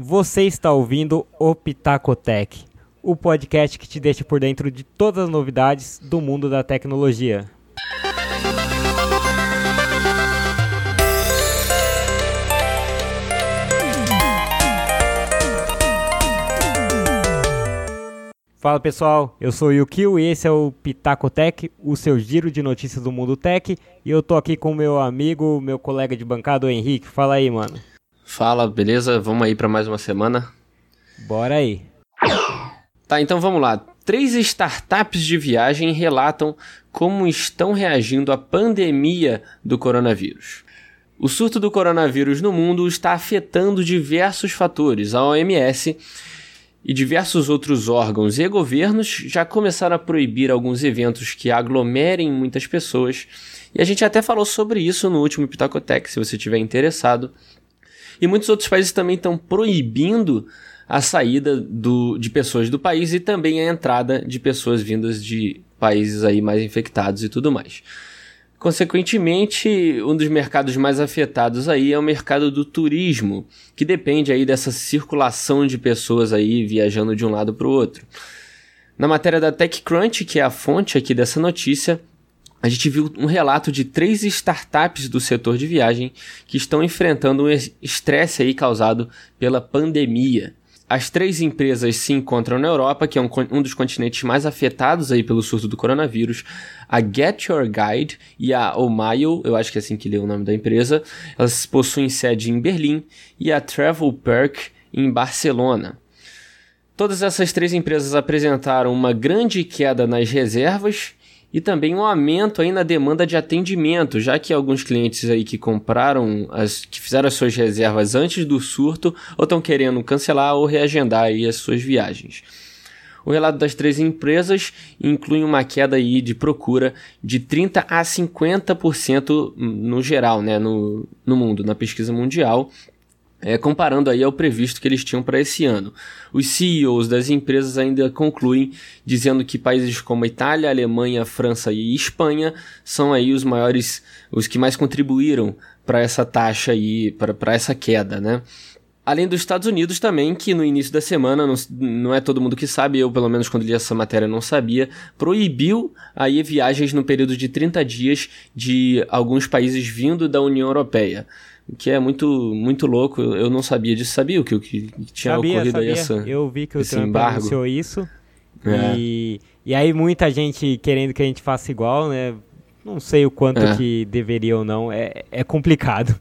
Você está ouvindo o Pitacotec, o podcast que te deixa por dentro de todas as novidades do mundo da tecnologia. Fala pessoal, eu sou o Yukio e esse é o Pitacotec, o seu giro de notícias do mundo tech. E eu tô aqui com meu amigo, meu colega de bancada, o Henrique. Fala aí, mano. Fala, beleza? Vamos aí para mais uma semana? Bora aí. Tá, então vamos lá. Três startups de viagem relatam como estão reagindo à pandemia do coronavírus. O surto do coronavírus no mundo está afetando diversos fatores. A OMS e diversos outros órgãos e governos já começaram a proibir alguns eventos que aglomerem muitas pessoas. E a gente até falou sobre isso no último Pitacotec, se você estiver interessado. E muitos outros países também estão proibindo a saída do, de pessoas do país e também a entrada de pessoas vindas de países aí mais infectados e tudo mais. Consequentemente, um dos mercados mais afetados aí é o mercado do turismo, que depende aí dessa circulação de pessoas aí viajando de um lado para o outro. Na matéria da TechCrunch, que é a fonte aqui dessa notícia, a gente viu um relato de três startups do setor de viagem que estão enfrentando um estresse aí causado pela pandemia. As três empresas se encontram na Europa, que é um, um, dos continentes mais afetados aí pelo surto do coronavírus. A Get Your Guide e a Omaio, eu acho que é assim que lê o nome da empresa, elas possuem sede em Berlim e a Travel Perk em Barcelona. Todas essas três empresas apresentaram uma grande queda nas reservas e também um aumento aí na demanda de atendimento, já que alguns clientes aí que compraram, as, que fizeram as suas reservas antes do surto, ou estão querendo cancelar ou reagendar aí as suas viagens. O relato das três empresas inclui uma queda aí de procura de 30 a 50% no geral, né, no, no mundo, na pesquisa mundial, é, comparando aí ao previsto que eles tinham para esse ano. Os CEOs das empresas ainda concluem dizendo que países como Itália, Alemanha, França e Espanha são aí os maiores, os que mais contribuíram para essa taxa aí, para essa queda, né? Além dos Estados Unidos também, que no início da semana, não, não é todo mundo que sabe, eu pelo menos quando li essa matéria não sabia, proibiu aí viagens no período de 30 dias de alguns países vindo da União Europeia que é muito muito louco. Eu não sabia disso. Sabia o que, que tinha sabia, ocorrido sabia. aí essa Eu vi que o Trump embargo. anunciou isso. É. E, e aí muita gente querendo que a gente faça igual, né? Não sei o quanto é. que deveria ou não. É, é complicado.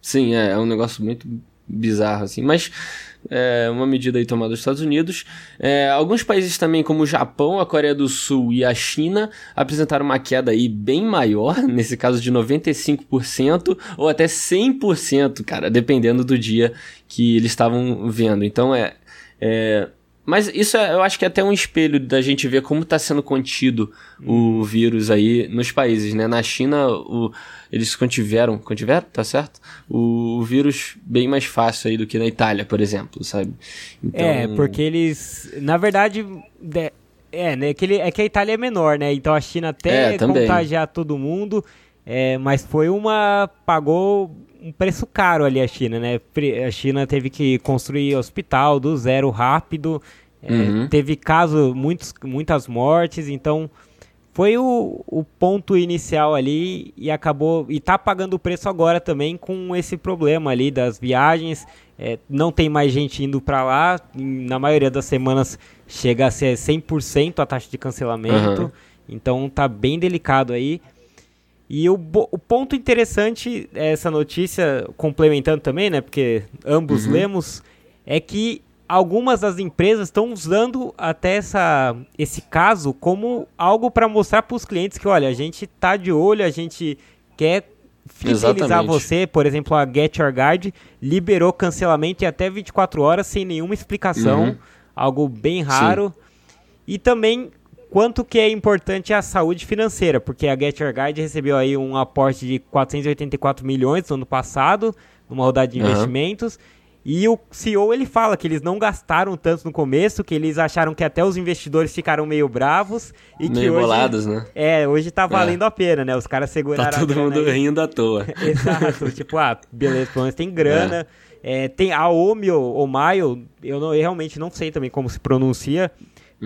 Sim, é, é um negócio muito bizarro, assim. Mas é uma medida aí tomada dos Estados Unidos. É, alguns países também, como o Japão, a Coreia do Sul e a China, apresentaram uma queda aí bem maior, nesse caso de 95% ou até 100%, cara, dependendo do dia que eles estavam vendo. Então é, é mas isso é, eu acho que é até um espelho da gente ver como está sendo contido hum. o vírus aí nos países, né? Na China, o, eles contiveram, contiveram, tá certo? O, o, vírus bem mais fácil aí do que na Itália, por exemplo, sabe? Então... É, porque eles, na verdade, é, né? Que ele, é que a Itália é menor, né? Então a China até é, contagiar todo mundo, é, mas foi uma, pagou um preço caro ali a China, né? A China teve que construir hospital do zero rápido, é, uhum. é, teve caso, muitos, muitas mortes, então foi o, o ponto inicial ali e acabou e tá pagando o preço agora também com esse problema ali das viagens. É, não tem mais gente indo para lá, na maioria das semanas chega a ser 100% a taxa de cancelamento, uhum. então tá bem delicado aí. E o, o ponto interessante, essa notícia, complementando também, né? Porque ambos uhum. lemos, é que algumas das empresas estão usando até essa, esse caso como algo para mostrar para os clientes que, olha, a gente tá de olho, a gente quer fidelizar Exatamente. você. Por exemplo, a Get Your Guide liberou cancelamento em até 24 horas sem nenhuma explicação, uhum. algo bem raro. Sim. E também quanto que é importante a saúde financeira, porque a Get Your Guide recebeu aí um aporte de 484 milhões no ano passado, numa rodada de investimentos, e o CEO ele fala que eles não gastaram tanto no começo, que eles acharam que até os investidores ficaram meio bravos e meio que hoje bolados, né? É, hoje tá valendo é. a pena, né? Os caras seguraram tá todo mundo aí. rindo à toa. Exato, tipo, ah, beleza, pelo menos tem grana. É. É, tem a Omio, ou Maio, eu, não, eu realmente não sei também como se pronuncia,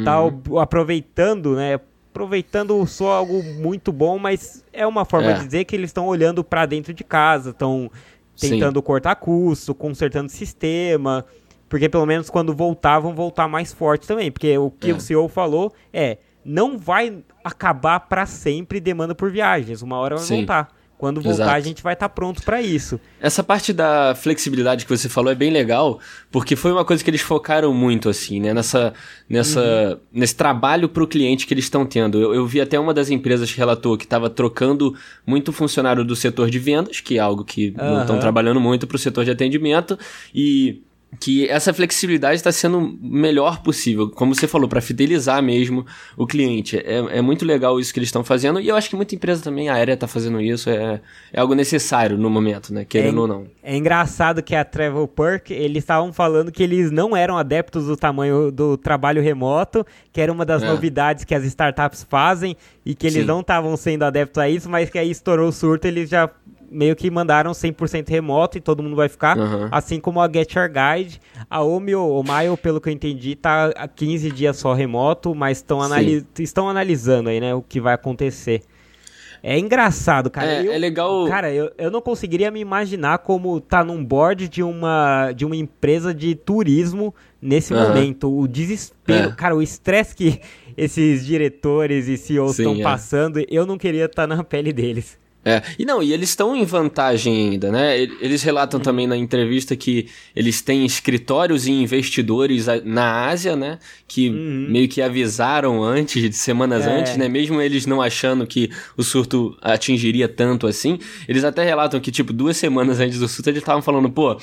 tá uhum. aproveitando, né? Aproveitando só algo muito bom, mas é uma forma é. de dizer que eles estão olhando para dentro de casa, estão tentando Sim. cortar custo, consertando sistema, porque pelo menos quando voltar, vão voltar mais forte também. Porque o que é. o CEO falou é, não vai acabar para sempre demanda por viagens, uma hora vai Sim. voltar. Quando voltar, Exato. a gente vai estar tá pronto para isso. Essa parte da flexibilidade que você falou é bem legal, porque foi uma coisa que eles focaram muito, assim, né? Nessa, nessa, uhum. Nesse trabalho para o cliente que eles estão tendo. Eu, eu, vi até uma das empresas que relatou que estava trocando muito funcionário do setor de vendas, que é algo que uhum. não estão trabalhando muito para o setor de atendimento, e que essa flexibilidade está sendo o melhor possível, como você falou, para fidelizar mesmo o cliente. É, é muito legal isso que eles estão fazendo, e eu acho que muita empresa também, aérea está fazendo isso, é, é algo necessário no momento, né? Querendo é, ou não. É engraçado que a Travel Perk, eles estavam falando que eles não eram adeptos do tamanho do trabalho remoto, que era uma das é. novidades que as startups fazem, e que eles Sim. não estavam sendo adeptos a isso, mas que aí estourou o surto, eles já meio que mandaram 100% remoto e todo mundo vai ficar. Uhum. Assim como a Get Your Guide. A Omio, o Maio, pelo que eu entendi, tá há 15 dias só remoto, mas estão analis estão analisando aí, né, o que vai acontecer. É engraçado, cara. É, eu, é legal. Cara, eu, eu não conseguiria me imaginar como tá num board de uma, de uma empresa de turismo nesse uhum. momento. O desespero, é. cara, o estresse que esses diretores e CEOs estão é. passando, eu não queria estar tá na pele deles. É, e não, e eles estão em vantagem ainda, né? Eles relatam também na entrevista que eles têm escritórios e investidores na Ásia, né? Que uhum. meio que avisaram antes, de semanas é. antes, né? Mesmo eles não achando que o surto atingiria tanto assim, eles até relatam que, tipo, duas semanas antes do surto, eles estavam falando, pô,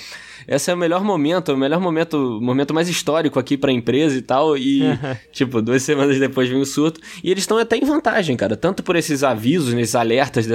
esse é o melhor momento, o melhor momento, momento mais histórico aqui para a empresa e tal. E, tipo, duas semanas depois vem o surto. E eles estão até em vantagem, cara. Tanto por esses avisos, esses alertas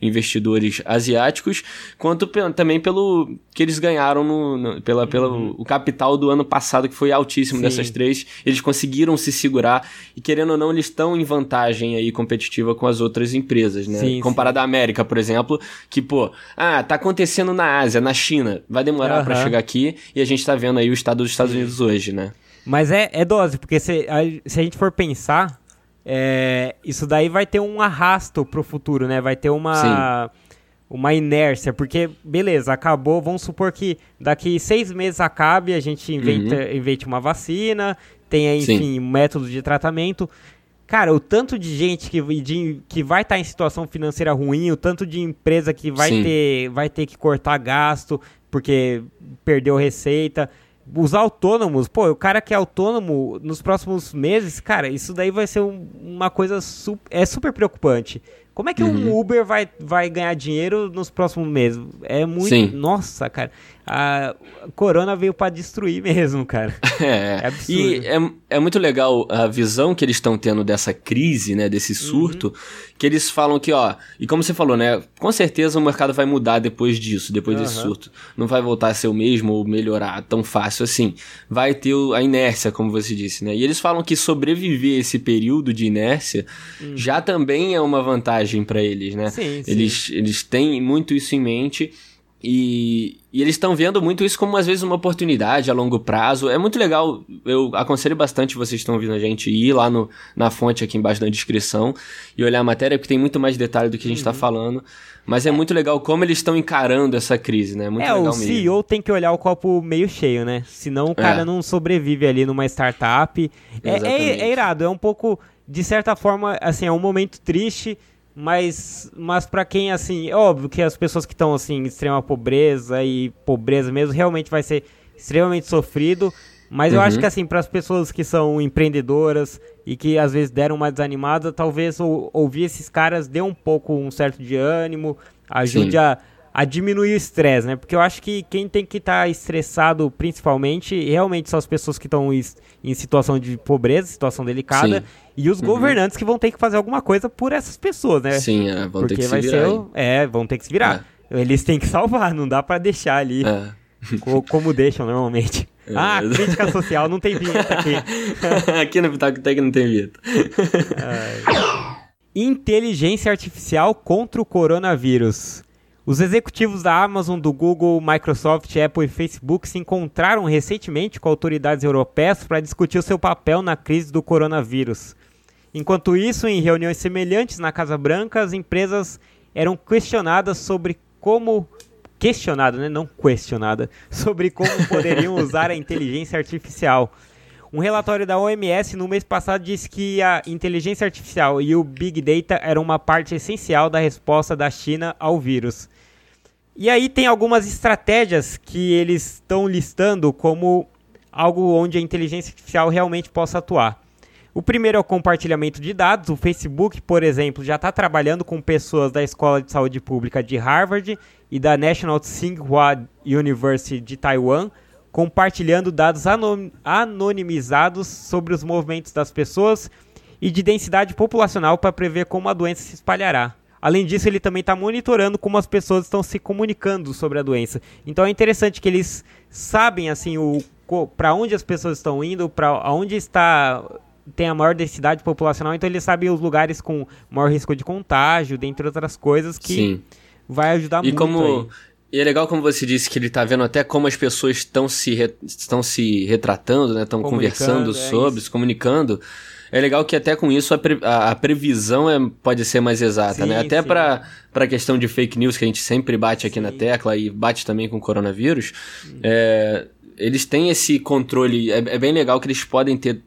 investidores asiáticos, quanto também pelo que eles ganharam no, no pela, pelo uhum. o capital do ano passado, que foi altíssimo Sim. dessas três. Eles conseguiram se segurar. E querendo ou não, eles estão em vantagem aí competitiva com as outras empresas, né? Sim, Comparado sim. à América, por exemplo, que, pô, ah, tá acontecendo na Ásia, na China. Vai demorar uhum. para chegar aqui e a gente tá vendo aí o estado dos Estados Unidos hoje, né? Mas é, é dose, porque se a, se a gente for pensar, é, isso daí vai ter um arrasto pro futuro, né? Vai ter uma, uma inércia, porque, beleza, acabou, vamos supor que daqui seis meses acabe, a gente inventa, uhum. invente uma vacina, tenha, enfim, Sim. um método de tratamento. Cara, o tanto de gente que, de, que vai estar tá em situação financeira ruim, o tanto de empresa que vai ter, vai ter que cortar gasto, porque perdeu receita. Os autônomos, pô, o cara que é autônomo nos próximos meses, cara, isso daí vai ser um, uma coisa su é super preocupante. Como é que uhum. um Uber vai, vai ganhar dinheiro nos próximos meses? É muito. Sim. Nossa, cara a Corona veio para destruir mesmo, cara. É, é absurdo. E é, é muito legal a visão que eles estão tendo dessa crise, né, desse surto, uhum. Que eles falam que, ó, e como você falou, né, com certeza o mercado vai mudar depois disso, depois uhum. desse surto. Não vai voltar a ser o mesmo ou melhorar tão fácil assim. Vai ter a inércia, como você disse, né? E eles falam que sobreviver esse período de inércia uhum. já também é uma vantagem para eles, né? Sim, sim. Eles, eles têm muito isso em mente e, e eles estão vendo muito isso como às vezes uma oportunidade a longo prazo. É muito legal, eu aconselho bastante vocês estão ouvindo a gente ir lá no, na fonte aqui embaixo da descrição e olhar a matéria, porque tem muito mais detalhe do que a gente está uhum. falando. Mas é, é, muito legal como eles estão encarando essa crise, né? Muito é, legal o CEO tem que olhar o copo meio cheio, né? Senão o cara é. não sobrevive ali numa startup. É, é, é irado, é um pouco, de certa forma, assim, é um momento triste mas, mas para quem, assim, é óbvio que as pessoas que estão, assim, em extrema pobreza e pobreza mesmo, realmente vai ser extremamente sofrido. Mas uhum. eu acho uhum. que, assim, para as pessoas que são empreendedoras e que às vezes deram uma desanimada, talvez ou, ouvir esses caras dê um pouco um certo de ânimo, ajude a, a diminuir o estresse, né? Porque eu acho que quem tem que estar tá estressado, principalmente, realmente são as pessoas que estão em situação de pobreza, situação delicada, Sim. e os uhum. governantes que vão ter que fazer alguma coisa por essas pessoas, né? Sim, é, vão Porque ter que se virar. Ser, é, vão ter que se virar. É. Eles têm que salvar, não dá para deixar ali. É. como deixam normalmente. É. Ah, crítica social, não tem vinheta aqui. aqui no Pitaco Tech não tem vinheta. Inteligência artificial contra o coronavírus. Os executivos da Amazon, do Google, Microsoft, Apple e Facebook se encontraram recentemente com autoridades europeias para discutir o seu papel na crise do coronavírus. Enquanto isso, em reuniões semelhantes na Casa Branca, as empresas eram questionadas sobre como questionada, né, não questionada, sobre como poderiam usar a inteligência artificial. Um relatório da OMS no mês passado disse que a inteligência artificial e o Big Data eram uma parte essencial da resposta da China ao vírus. E aí tem algumas estratégias que eles estão listando como algo onde a inteligência artificial realmente possa atuar. O primeiro é o compartilhamento de dados. O Facebook, por exemplo, já está trabalhando com pessoas da Escola de Saúde Pública de Harvard e da National Tsinghua University de Taiwan compartilhando dados anonimizados sobre os movimentos das pessoas e de densidade populacional para prever como a doença se espalhará. Além disso, ele também está monitorando como as pessoas estão se comunicando sobre a doença. Então é interessante que eles sabem assim o para onde as pessoas estão indo, para onde está tem a maior densidade populacional, então eles sabem os lugares com maior risco de contágio, dentre outras coisas que Sim. vai ajudar e muito. Como aí. E é legal como você disse que ele está vendo até como as pessoas estão se, re... estão se retratando, né? Estão conversando é sobre, isso. se comunicando. É legal que até com isso a, pre... a previsão é... pode ser mais exata, sim, né? Até para a questão de fake news que a gente sempre bate aqui sim. na tecla e bate também com o coronavírus. É eles têm esse controle. É, é, bem legal que eles podem ter.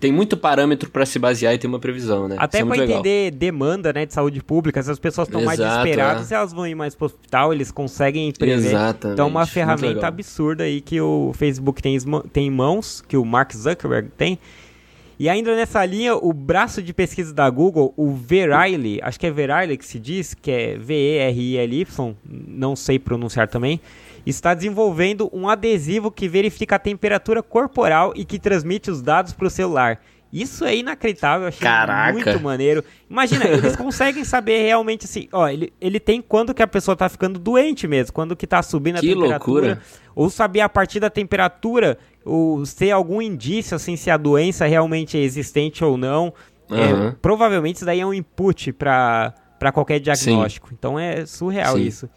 Tem muito parâmetro para se basear e ter uma previsão, né? Até é para entender demanda né, de saúde pública, se as pessoas estão mais desesperadas, é. elas vão ir mais para o hospital, eles conseguem prever. Exatamente. Então, uma ferramenta absurda aí que o Facebook tem, tem em mãos, que o Mark Zuckerberg tem. E ainda nessa linha, o braço de pesquisa da Google, o Veriley, acho que é Veriley que se diz, que é V-E-R-I-L-Y, não sei pronunciar também está desenvolvendo um adesivo que verifica a temperatura corporal e que transmite os dados para o celular. Isso é inacreditável, eu achei Caraca. muito maneiro. Imagina, eles conseguem saber realmente assim, ó, ele, ele tem quando que a pessoa tá ficando doente mesmo, quando que tá subindo que a temperatura. Loucura. Ou saber a partir da temperatura, ou ter algum indício assim se a doença realmente é existente ou não. Uhum. É, provavelmente isso daí é um input para qualquer diagnóstico. Sim. Então é surreal Sim. isso.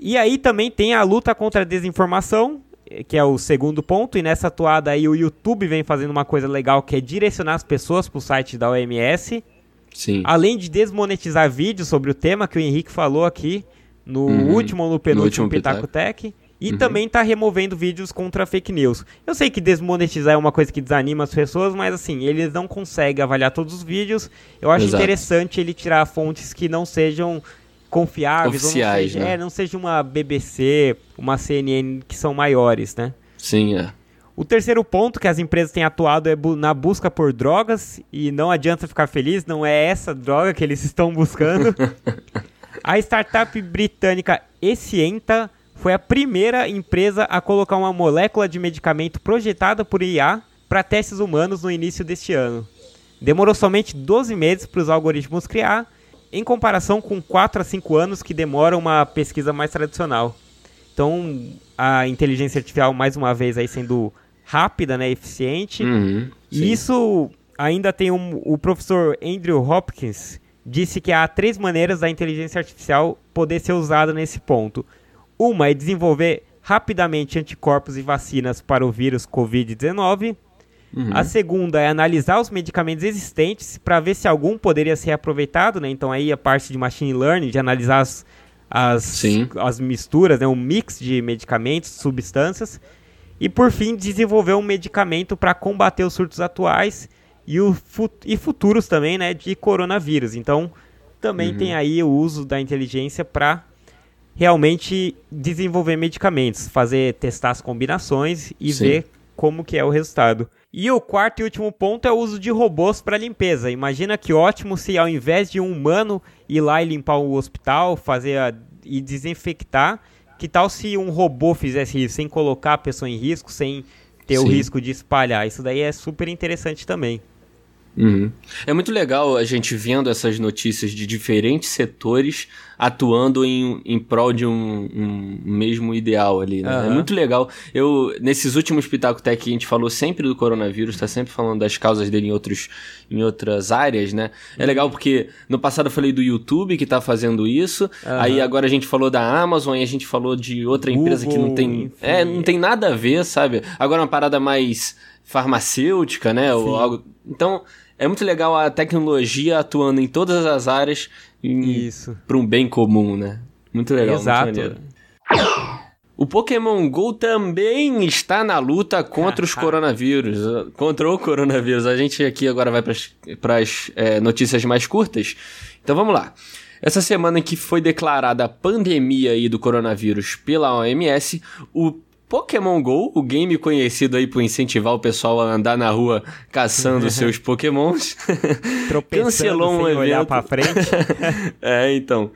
E aí também tem a luta contra a desinformação, que é o segundo ponto, e nessa atuada aí o YouTube vem fazendo uma coisa legal que é direcionar as pessoas para o site da OMS. Sim. Além de desmonetizar vídeos sobre o tema que o Henrique falou aqui no uhum. último ou no penúltimo no Pitaco Tech. E uhum. também está removendo vídeos contra fake news. Eu sei que desmonetizar é uma coisa que desanima as pessoas, mas assim, eles não conseguem avaliar todos os vídeos. Eu acho Exato. interessante ele tirar fontes que não sejam confiáveis, Oficiais, não seja, né? é, não seja uma BBC, uma CNN que são maiores, né? Sim, é. O terceiro ponto que as empresas têm atuado é bu na busca por drogas e não adianta ficar feliz, não é essa droga que eles estão buscando. a startup britânica Escienta foi a primeira empresa a colocar uma molécula de medicamento projetada por IA para testes humanos no início deste ano. Demorou somente 12 meses para os algoritmos criar em comparação com 4 a 5 anos que demora uma pesquisa mais tradicional. Então, a inteligência artificial, mais uma vez, aí sendo rápida, né, eficiente. Uhum, e isso ainda tem um, o professor Andrew Hopkins disse que há três maneiras da inteligência artificial poder ser usada nesse ponto. Uma é desenvolver rapidamente anticorpos e vacinas para o vírus COVID-19. Uhum. A segunda é analisar os medicamentos existentes para ver se algum poderia ser aproveitado, né? Então aí a parte de machine learning, de analisar as, as, as misturas, né? um mix de medicamentos, substâncias. E por fim, desenvolver um medicamento para combater os surtos atuais e, o e futuros também, né? De coronavírus. Então também uhum. tem aí o uso da inteligência para realmente desenvolver medicamentos, fazer testar as combinações e Sim. ver como que é o resultado. E o quarto e último ponto é o uso de robôs para limpeza. Imagina que ótimo se ao invés de um humano ir lá e limpar o hospital, fazer a, e desinfectar, que tal se um robô fizesse isso sem colocar a pessoa em risco, sem ter Sim. o risco de espalhar? Isso daí é super interessante também. Uhum. É muito legal a gente vendo essas notícias de diferentes setores atuando em, em prol de um, um mesmo ideal ali, né? Uhum. É muito legal. Eu, nesses últimos Pitaco Tech, a gente falou sempre do coronavírus, tá sempre falando das causas dele em, outros, em outras áreas, né? É legal porque no passado eu falei do YouTube que tá fazendo isso, uhum. aí agora a gente falou da Amazon e a gente falou de outra Google, empresa que não tem... Enfim. É, não tem nada a ver, sabe? Agora uma parada mais farmacêutica, né? Ou algo... Então, é muito legal a tecnologia atuando em todas as áreas para um bem comum, né? Muito legal, Exato. muito O Pokémon GO também está na luta contra os coronavírus, contra o coronavírus. A gente aqui agora vai para as é, notícias mais curtas. Então vamos lá. Essa semana que foi declarada a pandemia aí do coronavírus pela OMS, o Pokémon GO, o game conhecido aí por incentivar o pessoal a andar na rua caçando seus Pokémons, cancelou um evento. Olhar pra frente. é, então.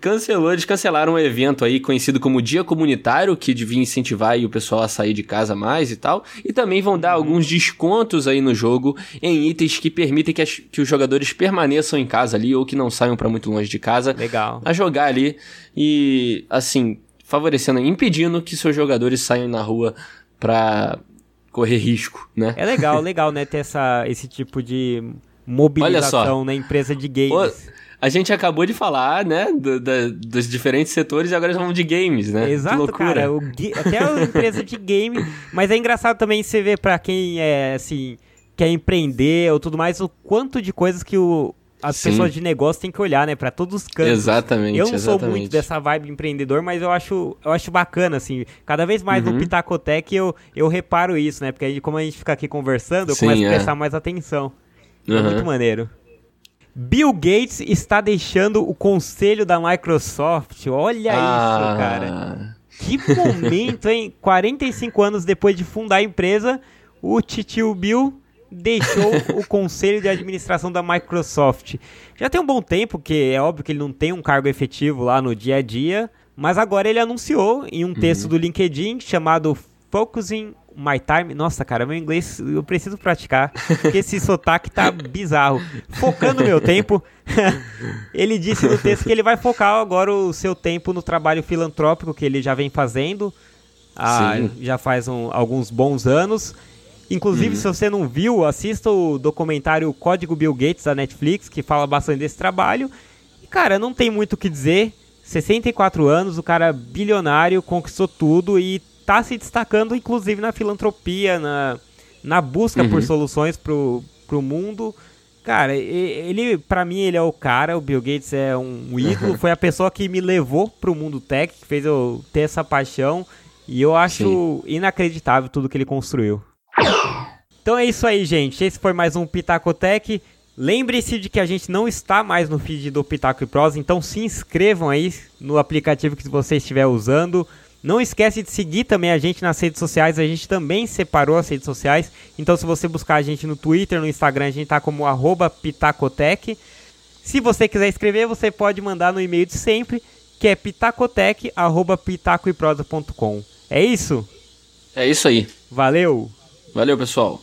Cancelou, eles cancelaram um evento aí conhecido como Dia Comunitário, que devia incentivar o pessoal a sair de casa mais e tal. E também vão dar uhum. alguns descontos aí no jogo em itens que permitem que, as, que os jogadores permaneçam em casa ali ou que não saiam para muito longe de casa. Legal. A jogar ali. E, assim, favorecendo, impedindo que seus jogadores saiam na rua para correr risco, né? É legal, legal, né, ter essa, esse tipo de mobilização na empresa de games. a gente acabou de falar, né, do, do, dos diferentes setores e agora vamos de games, né? Exato, cara. O, até a empresa de game. Mas é engraçado também você ver para quem é, assim, quer empreender ou tudo mais, o quanto de coisas que o, as Sim. pessoas de negócio têm que olhar, né, para todos os cantos. Exatamente. Eu não exatamente. sou muito dessa vibe empreendedor, mas eu acho, eu acho bacana, assim. Cada vez mais uhum. no Pitacotec eu, eu reparo isso, né? Porque aí, como a gente fica aqui conversando, eu Sim, começo a é. prestar mais atenção. Uhum. É muito maneiro. Bill Gates está deixando o conselho da Microsoft. Olha ah. isso, cara. Que momento, hein? 45 anos depois de fundar a empresa, o titio Bill deixou o conselho de administração da Microsoft. Já tem um bom tempo, que é óbvio que ele não tem um cargo efetivo lá no dia a dia, mas agora ele anunciou em um texto uhum. do LinkedIn chamado Focusing My Time. Nossa, cara, meu inglês eu preciso praticar, porque esse sotaque tá bizarro. Focando meu tempo. ele disse no texto que ele vai focar agora o seu tempo no trabalho filantrópico que ele já vem fazendo. Ah, já faz um, alguns bons anos Inclusive, uhum. se você não viu, assista o documentário Código Bill Gates da Netflix, que fala bastante desse trabalho. E, cara, não tem muito o que dizer. 64 anos, o cara bilionário, conquistou tudo e tá se destacando, inclusive, na filantropia, na, na busca uhum. por soluções pro, pro mundo. Cara, ele, para mim, ele é o cara, o Bill Gates é um ídolo, foi a pessoa que me levou pro mundo tech, que fez eu ter essa paixão, e eu acho Sim. inacreditável tudo que ele construiu. Então é isso aí, gente. Esse foi mais um Pitacotec. Lembre-se de que a gente não está mais no feed do Pitaco e Prosa, então se inscrevam aí no aplicativo que você estiver usando. Não esquece de seguir também a gente nas redes sociais, a gente também separou as redes sociais. Então se você buscar a gente no Twitter, no Instagram, a gente tá como Pitacotec. Se você quiser escrever, você pode mandar no e-mail de sempre, que é pitacotec@pitacoeprosa.com. É isso? É isso aí. Valeu! Valeu, pessoal.